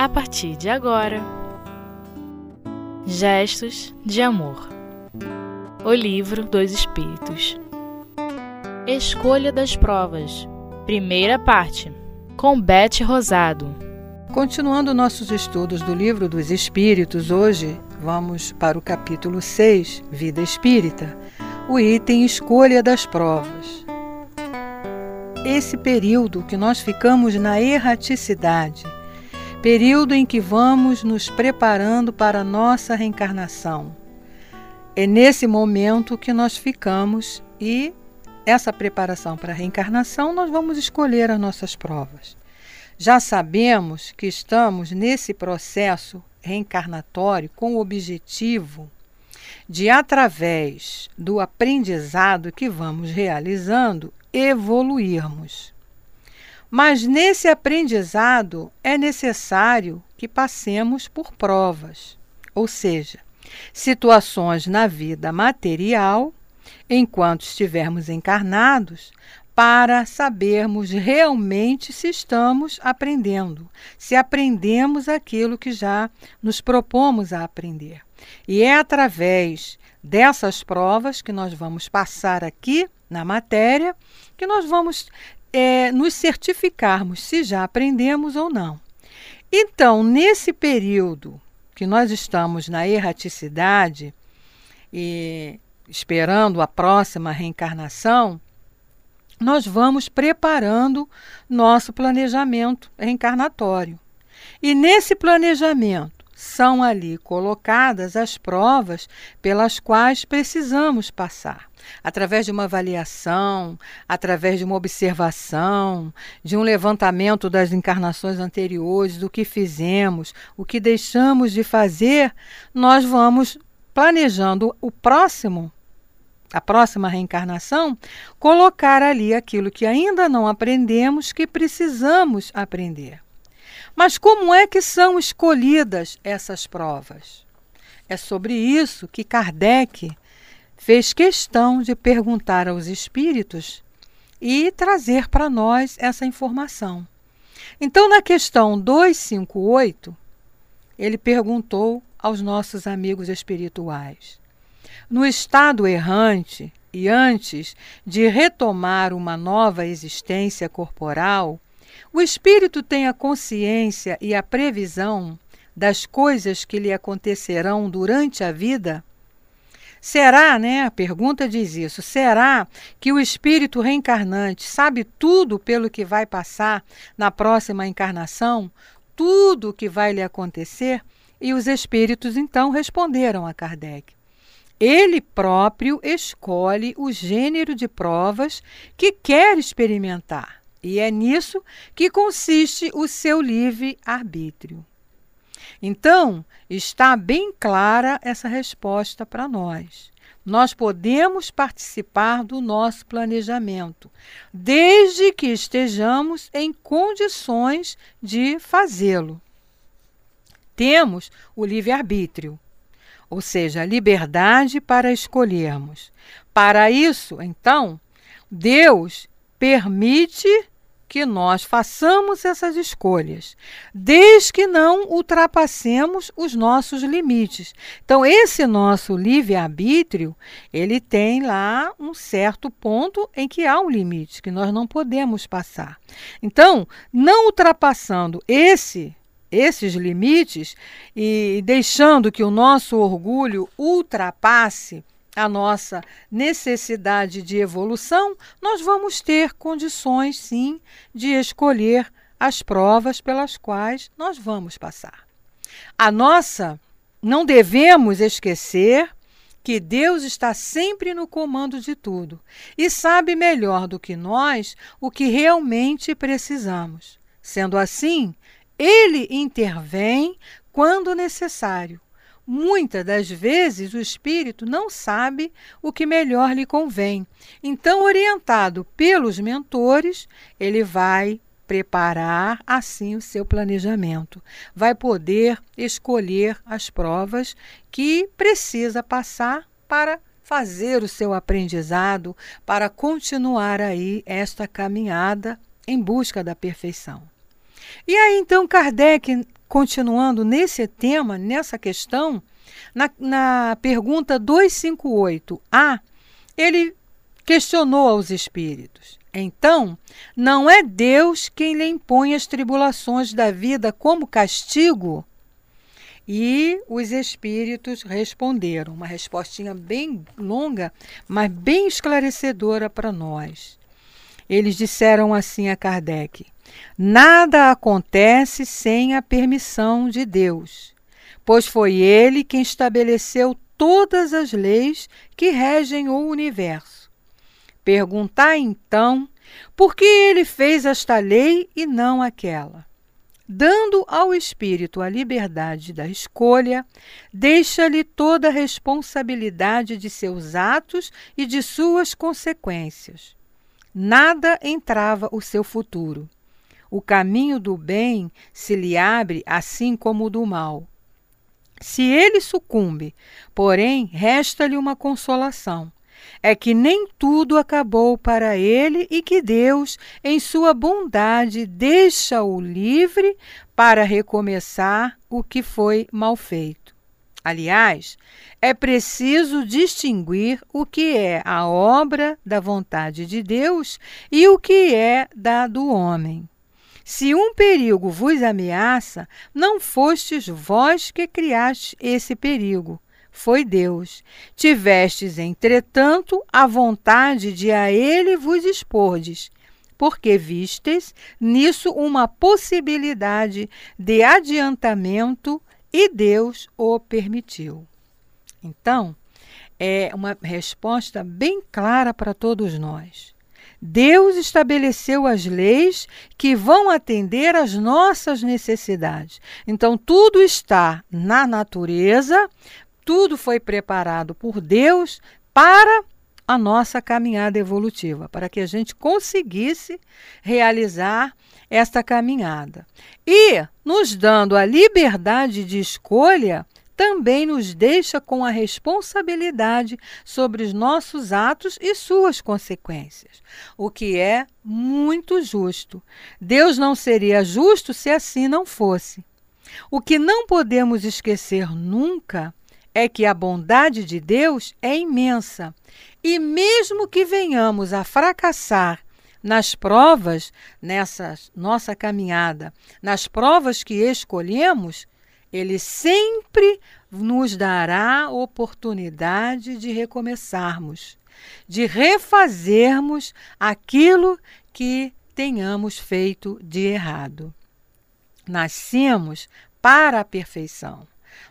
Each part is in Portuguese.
a partir de agora. Gestos de Amor. O Livro dos Espíritos. Escolha das Provas. Primeira parte. Com Beth Rosado. Continuando nossos estudos do Livro dos Espíritos, hoje vamos para o capítulo 6, Vida Espírita, o item Escolha das Provas. Esse período que nós ficamos na erraticidade, período em que vamos nos preparando para a nossa reencarnação. É nesse momento que nós ficamos e essa preparação para a reencarnação nós vamos escolher as nossas provas. Já sabemos que estamos nesse processo reencarnatório com o objetivo de, através do aprendizado que vamos realizando, evoluirmos. Mas nesse aprendizado é necessário que passemos por provas, ou seja, situações na vida material, enquanto estivermos encarnados, para sabermos realmente se estamos aprendendo, se aprendemos aquilo que já nos propomos a aprender. E é através dessas provas que nós vamos passar aqui na matéria que nós vamos é, nos certificarmos se já aprendemos ou não. Então, nesse período que nós estamos na erraticidade e esperando a próxima reencarnação, nós vamos preparando nosso planejamento reencarnatório. E nesse planejamento, são ali colocadas as provas pelas quais precisamos passar. Através de uma avaliação, através de uma observação, de um levantamento das encarnações anteriores, do que fizemos, o que deixamos de fazer, nós vamos planejando o próximo a próxima reencarnação, colocar ali aquilo que ainda não aprendemos, que precisamos aprender. Mas como é que são escolhidas essas provas? É sobre isso que Kardec fez questão de perguntar aos espíritos e trazer para nós essa informação. Então, na questão 258, ele perguntou aos nossos amigos espirituais: no estado errante e antes de retomar uma nova existência corporal, o espírito tem a consciência e a previsão das coisas que lhe acontecerão durante a vida? Será, né? A pergunta diz isso. Será que o espírito reencarnante sabe tudo pelo que vai passar na próxima encarnação? Tudo o que vai lhe acontecer? E os espíritos então responderam a Kardec. Ele próprio escolhe o gênero de provas que quer experimentar. E é nisso que consiste o seu livre-arbítrio. Então, está bem clara essa resposta para nós. Nós podemos participar do nosso planejamento, desde que estejamos em condições de fazê-lo. Temos o livre-arbítrio, ou seja, a liberdade para escolhermos. Para isso, então, Deus permite que nós façamos essas escolhas, desde que não ultrapassemos os nossos limites. Então, esse nosso livre-arbítrio, ele tem lá um certo ponto em que há um limite, que nós não podemos passar. Então, não ultrapassando esse esses limites e deixando que o nosso orgulho ultrapasse a nossa necessidade de evolução, nós vamos ter condições, sim, de escolher as provas pelas quais nós vamos passar. A nossa, não devemos esquecer que Deus está sempre no comando de tudo e sabe melhor do que nós o que realmente precisamos. Sendo assim, Ele intervém quando necessário Muitas das vezes o espírito não sabe o que melhor lhe convém. Então, orientado pelos mentores, ele vai preparar assim o seu planejamento. Vai poder escolher as provas que precisa passar para fazer o seu aprendizado, para continuar aí esta caminhada em busca da perfeição. E aí então Kardec continuando nesse tema, nessa questão, na, na pergunta 258a, ele questionou aos espíritos. Então, não é Deus quem lhe impõe as tribulações da vida como castigo? E os espíritos responderam, uma respostinha bem longa, mas bem esclarecedora para nós. Eles disseram assim a Kardec: Nada acontece sem a permissão de Deus, pois foi Ele quem estabeleceu todas as leis que regem o universo. Perguntai então por que ele fez esta lei e não aquela. Dando ao espírito a liberdade da escolha, deixa-lhe toda a responsabilidade de seus atos e de suas consequências. Nada entrava o seu futuro. O caminho do bem se lhe abre assim como o do mal. Se ele sucumbe, porém, resta-lhe uma consolação. É que nem tudo acabou para ele e que Deus, em sua bondade, deixa-o livre para recomeçar o que foi mal feito. Aliás, é preciso distinguir o que é a obra da vontade de Deus e o que é da do homem. Se um perigo vos ameaça, não fostes vós que criaste esse perigo, foi Deus. Tivestes, entretanto, a vontade de a ele vos expordes, porque vistes nisso uma possibilidade de adiantamento e Deus o permitiu. Então, é uma resposta bem clara para todos nós. Deus estabeleceu as leis que vão atender às nossas necessidades. Então, tudo está na natureza, tudo foi preparado por Deus para a nossa caminhada evolutiva, para que a gente conseguisse realizar esta caminhada. E, nos dando a liberdade de escolha, também nos deixa com a responsabilidade sobre os nossos atos e suas consequências, o que é muito justo. Deus não seria justo se assim não fosse. O que não podemos esquecer nunca é que a bondade de Deus é imensa e, mesmo que venhamos a fracassar nas provas, nessa nossa caminhada, nas provas que escolhemos, ele sempre nos dará oportunidade de recomeçarmos, de refazermos aquilo que tenhamos feito de errado. Nascemos para a perfeição.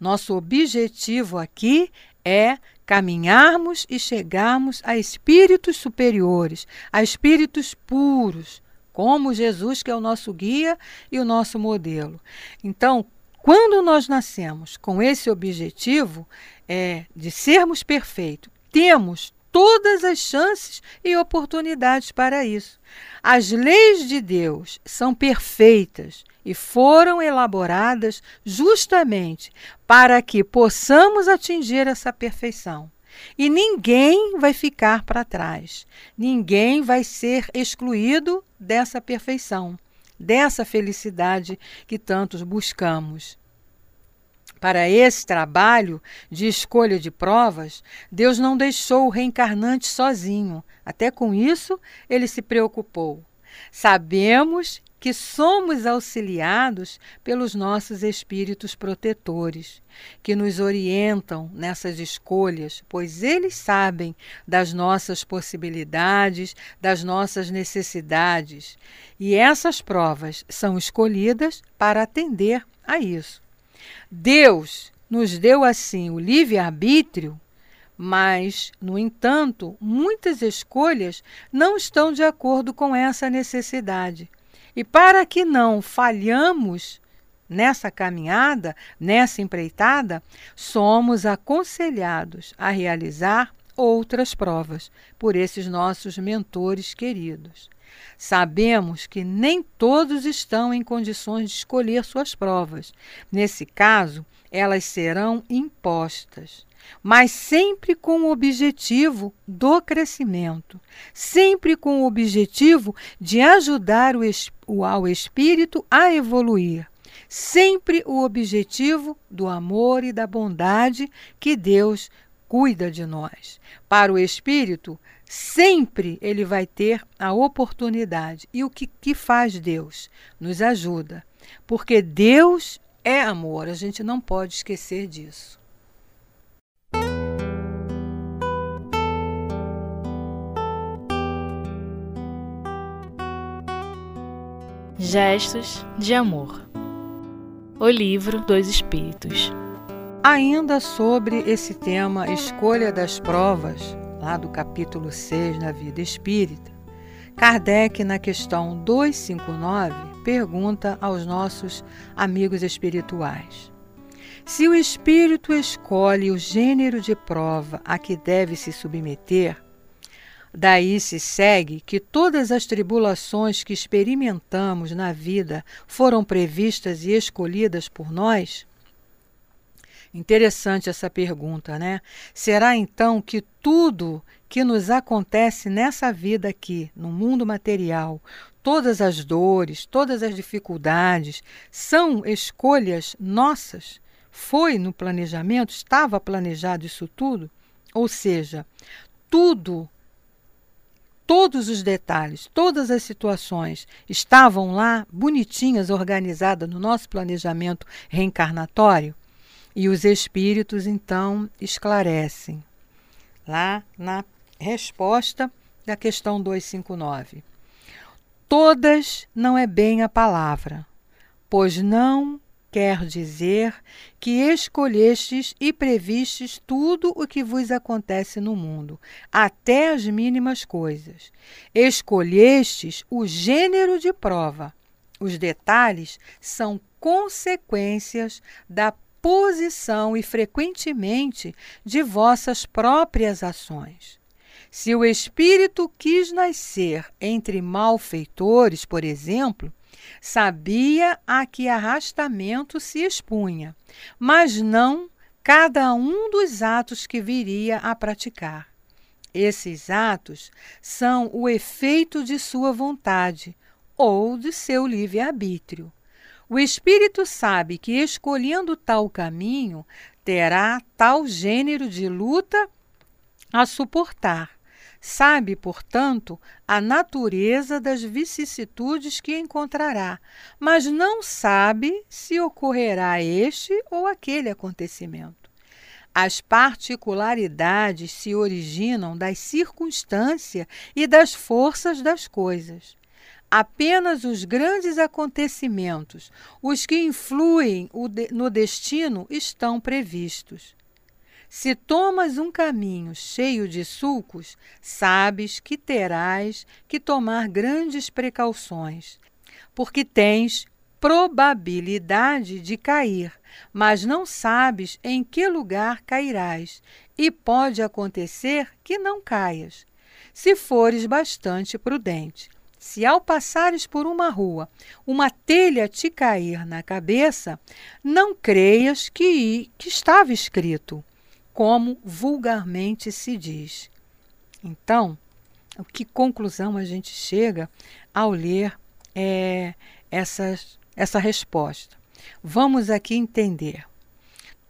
Nosso objetivo aqui é caminharmos e chegarmos a espíritos superiores, a espíritos puros, como Jesus, que é o nosso guia e o nosso modelo. Então, quando nós nascemos com esse objetivo é, de sermos perfeitos, temos todas as chances e oportunidades para isso. As leis de Deus são perfeitas e foram elaboradas justamente para que possamos atingir essa perfeição. E ninguém vai ficar para trás, ninguém vai ser excluído dessa perfeição dessa felicidade que tantos buscamos. Para esse trabalho de escolha de provas, Deus não deixou o reencarnante sozinho. Até com isso, ele se preocupou. Sabemos que somos auxiliados pelos nossos espíritos protetores, que nos orientam nessas escolhas, pois eles sabem das nossas possibilidades, das nossas necessidades, e essas provas são escolhidas para atender a isso. Deus nos deu assim o livre-arbítrio mas, no entanto, muitas escolhas não estão de acordo com essa necessidade. E para que não falhamos nessa caminhada, nessa empreitada, somos aconselhados a realizar outras provas por esses nossos mentores queridos. Sabemos que nem todos estão em condições de escolher suas provas. Nesse caso, elas serão impostas mas sempre com o objetivo do crescimento, sempre com o objetivo de ajudar o, ao espírito a evoluir, sempre o objetivo do amor e da bondade que Deus cuida de nós. Para o espírito, sempre ele vai ter a oportunidade. E o que, que faz Deus? Nos ajuda. Porque Deus é amor, a gente não pode esquecer disso. Gestos de Amor O Livro dos Espíritos Ainda sobre esse tema Escolha das Provas, lá do capítulo 6 na Vida Espírita, Kardec, na questão 259, pergunta aos nossos amigos espirituais: Se o espírito escolhe o gênero de prova a que deve se submeter, Daí se segue que todas as tribulações que experimentamos na vida foram previstas e escolhidas por nós? Interessante essa pergunta, né? Será então que tudo que nos acontece nessa vida aqui, no mundo material, todas as dores, todas as dificuldades, são escolhas nossas? Foi no planejamento? Estava planejado isso tudo? Ou seja, tudo todos os detalhes, todas as situações estavam lá bonitinhas, organizadas no nosso planejamento reencarnatório? E os espíritos então esclarecem lá na resposta da questão 259. Todas não é bem a palavra, pois não quer dizer que escolhestes e previstes tudo o que vos acontece no mundo, até as mínimas coisas. Escolhestes o gênero de prova. Os detalhes são consequências da posição e frequentemente de vossas próprias ações. Se o espírito quis nascer entre malfeitores, por exemplo, Sabia a que arrastamento se expunha, mas não cada um dos atos que viria a praticar. Esses atos são o efeito de sua vontade ou de seu livre-arbítrio. O espírito sabe que, escolhendo tal caminho, terá tal gênero de luta a suportar Sabe, portanto, a natureza das vicissitudes que encontrará, mas não sabe se ocorrerá este ou aquele acontecimento. As particularidades se originam das circunstâncias e das forças das coisas. Apenas os grandes acontecimentos, os que influem no destino, estão previstos. Se tomas um caminho cheio de sulcos, sabes que terás que tomar grandes precauções, porque tens probabilidade de cair, mas não sabes em que lugar cairás, e pode acontecer que não caias, se fores bastante prudente. Se ao passares por uma rua, uma telha te cair na cabeça, não creias que, que estava escrito como vulgarmente se diz. Então, que conclusão a gente chega ao ler é, essa, essa resposta? Vamos aqui entender.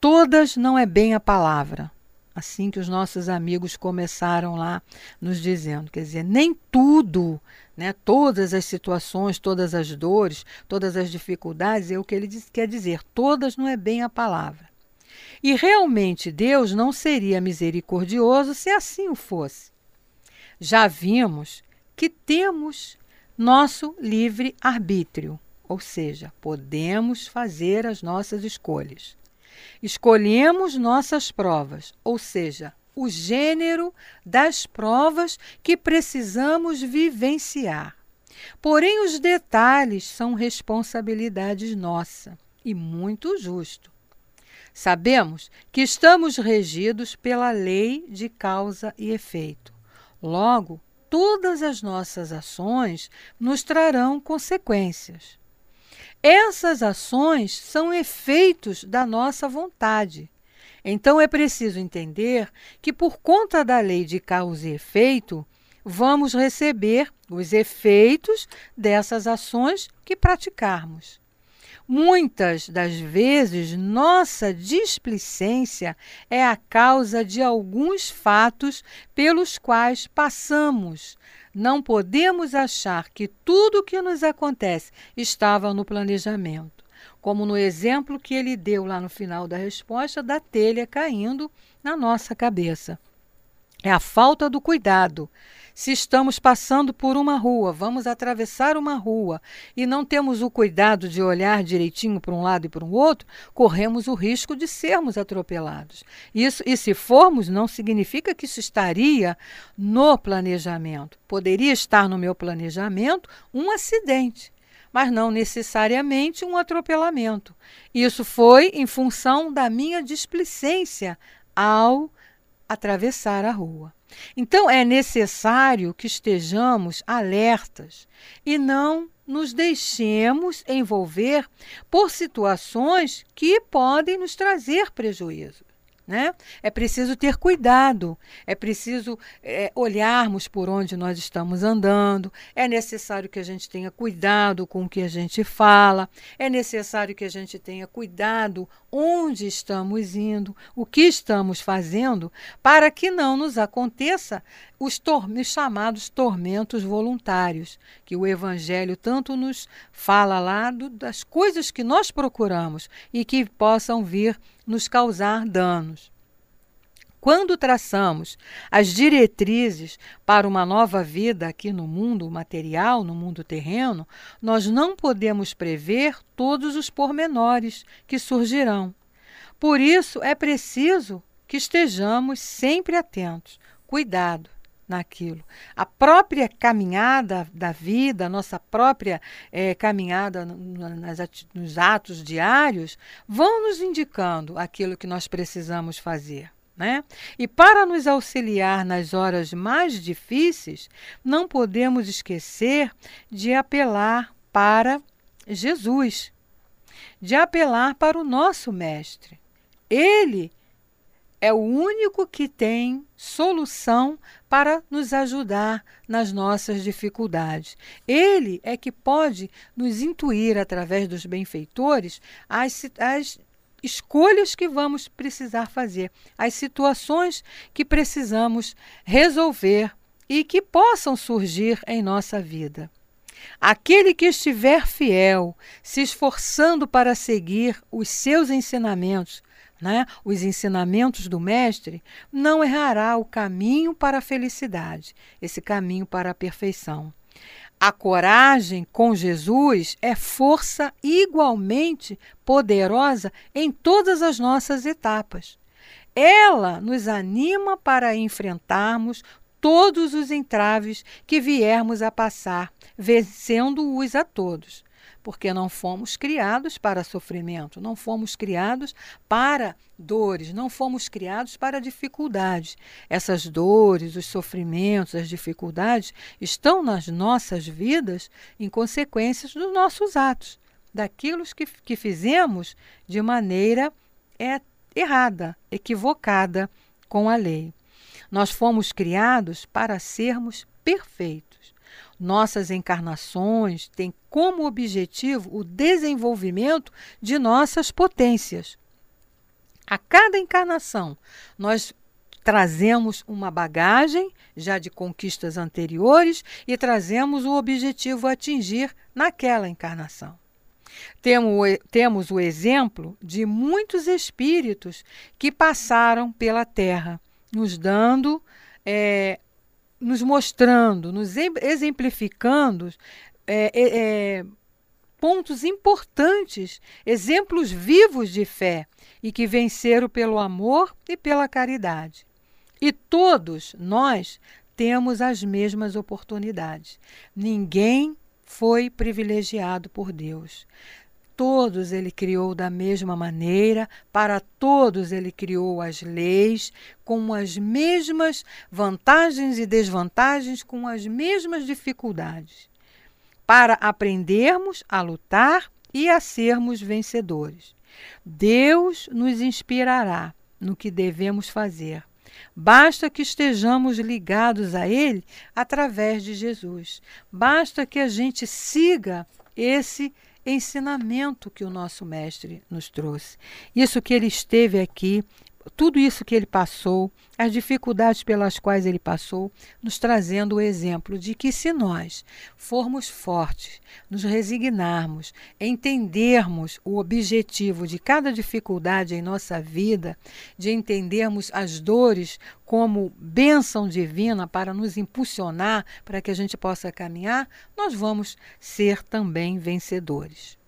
Todas não é bem a palavra, assim que os nossos amigos começaram lá nos dizendo, quer dizer, nem tudo, né, todas as situações, todas as dores, todas as dificuldades, é o que ele diz, quer dizer, todas não é bem a palavra. E realmente Deus não seria misericordioso se assim o fosse. Já vimos que temos nosso livre arbítrio, ou seja, podemos fazer as nossas escolhas. Escolhemos nossas provas, ou seja, o gênero das provas que precisamos vivenciar. Porém, os detalhes são responsabilidade nossa e muito justo. Sabemos que estamos regidos pela lei de causa e efeito. Logo, todas as nossas ações nos trarão consequências. Essas ações são efeitos da nossa vontade. Então é preciso entender que, por conta da lei de causa e efeito, vamos receber os efeitos dessas ações que praticarmos. Muitas das vezes, nossa displicência é a causa de alguns fatos pelos quais passamos. Não podemos achar que tudo o que nos acontece estava no planejamento, como no exemplo que ele deu lá no final da resposta da telha caindo na nossa cabeça. É a falta do cuidado. Se estamos passando por uma rua, vamos atravessar uma rua e não temos o cuidado de olhar direitinho para um lado e para o outro, corremos o risco de sermos atropelados. Isso, e se formos, não significa que isso estaria no planejamento. Poderia estar no meu planejamento um acidente mas não necessariamente um atropelamento. Isso foi em função da minha displicência ao atravessar a rua. Então é necessário que estejamos alertas e não nos deixemos envolver por situações que podem nos trazer prejuízo. Né? É preciso ter cuidado, é preciso é, olharmos por onde nós estamos andando, é necessário que a gente tenha cuidado com o que a gente fala, é necessário que a gente tenha cuidado onde estamos indo, o que estamos fazendo, para que não nos aconteça os, os chamados tormentos voluntários, que o Evangelho tanto nos fala lá do, das coisas que nós procuramos e que possam vir nos causar danos. Quando traçamos as diretrizes para uma nova vida aqui no mundo material, no mundo terreno, nós não podemos prever todos os pormenores que surgirão. Por isso, é preciso que estejamos sempre atentos. Cuidado naquilo. A própria caminhada da vida, a nossa própria é, caminhada nas, nos atos diários, vão nos indicando aquilo que nós precisamos fazer. Né? E para nos auxiliar nas horas mais difíceis, não podemos esquecer de apelar para Jesus, de apelar para o nosso Mestre. Ele é o único que tem solução para nos ajudar nas nossas dificuldades. Ele é que pode nos intuir, através dos benfeitores, as, as escolhas que vamos precisar fazer, as situações que precisamos resolver e que possam surgir em nossa vida. Aquele que estiver fiel, se esforçando para seguir os seus ensinamentos, né, os ensinamentos do Mestre, não errará o caminho para a felicidade, esse caminho para a perfeição. A coragem com Jesus é força igualmente poderosa em todas as nossas etapas. Ela nos anima para enfrentarmos todos os entraves que viermos a passar, vencendo-os a todos porque não fomos criados para sofrimento, não fomos criados para dores, não fomos criados para dificuldades. Essas dores, os sofrimentos, as dificuldades estão nas nossas vidas em consequências dos nossos atos, daquilo que, que fizemos de maneira é, errada, equivocada com a lei. Nós fomos criados para sermos perfeitos. Nossas encarnações têm como objetivo o desenvolvimento de nossas potências. A cada encarnação, nós trazemos uma bagagem já de conquistas anteriores e trazemos o objetivo a atingir naquela encarnação. Temos o exemplo de muitos espíritos que passaram pela Terra, nos dando é, nos mostrando, nos exemplificando é, é, pontos importantes, exemplos vivos de fé e que venceram pelo amor e pela caridade. E todos nós temos as mesmas oportunidades. Ninguém foi privilegiado por Deus. Todos ele criou da mesma maneira, para todos ele criou as leis, com as mesmas vantagens e desvantagens, com as mesmas dificuldades, para aprendermos a lutar e a sermos vencedores. Deus nos inspirará no que devemos fazer. Basta que estejamos ligados a Ele através de Jesus. Basta que a gente siga esse ensinamento que o nosso mestre nos trouxe. Isso que ele esteve aqui tudo isso que ele passou, as dificuldades pelas quais ele passou, nos trazendo o exemplo de que se nós formos fortes, nos resignarmos, entendermos o objetivo de cada dificuldade em nossa vida, de entendermos as dores como bênção divina para nos impulsionar para que a gente possa caminhar, nós vamos ser também vencedores.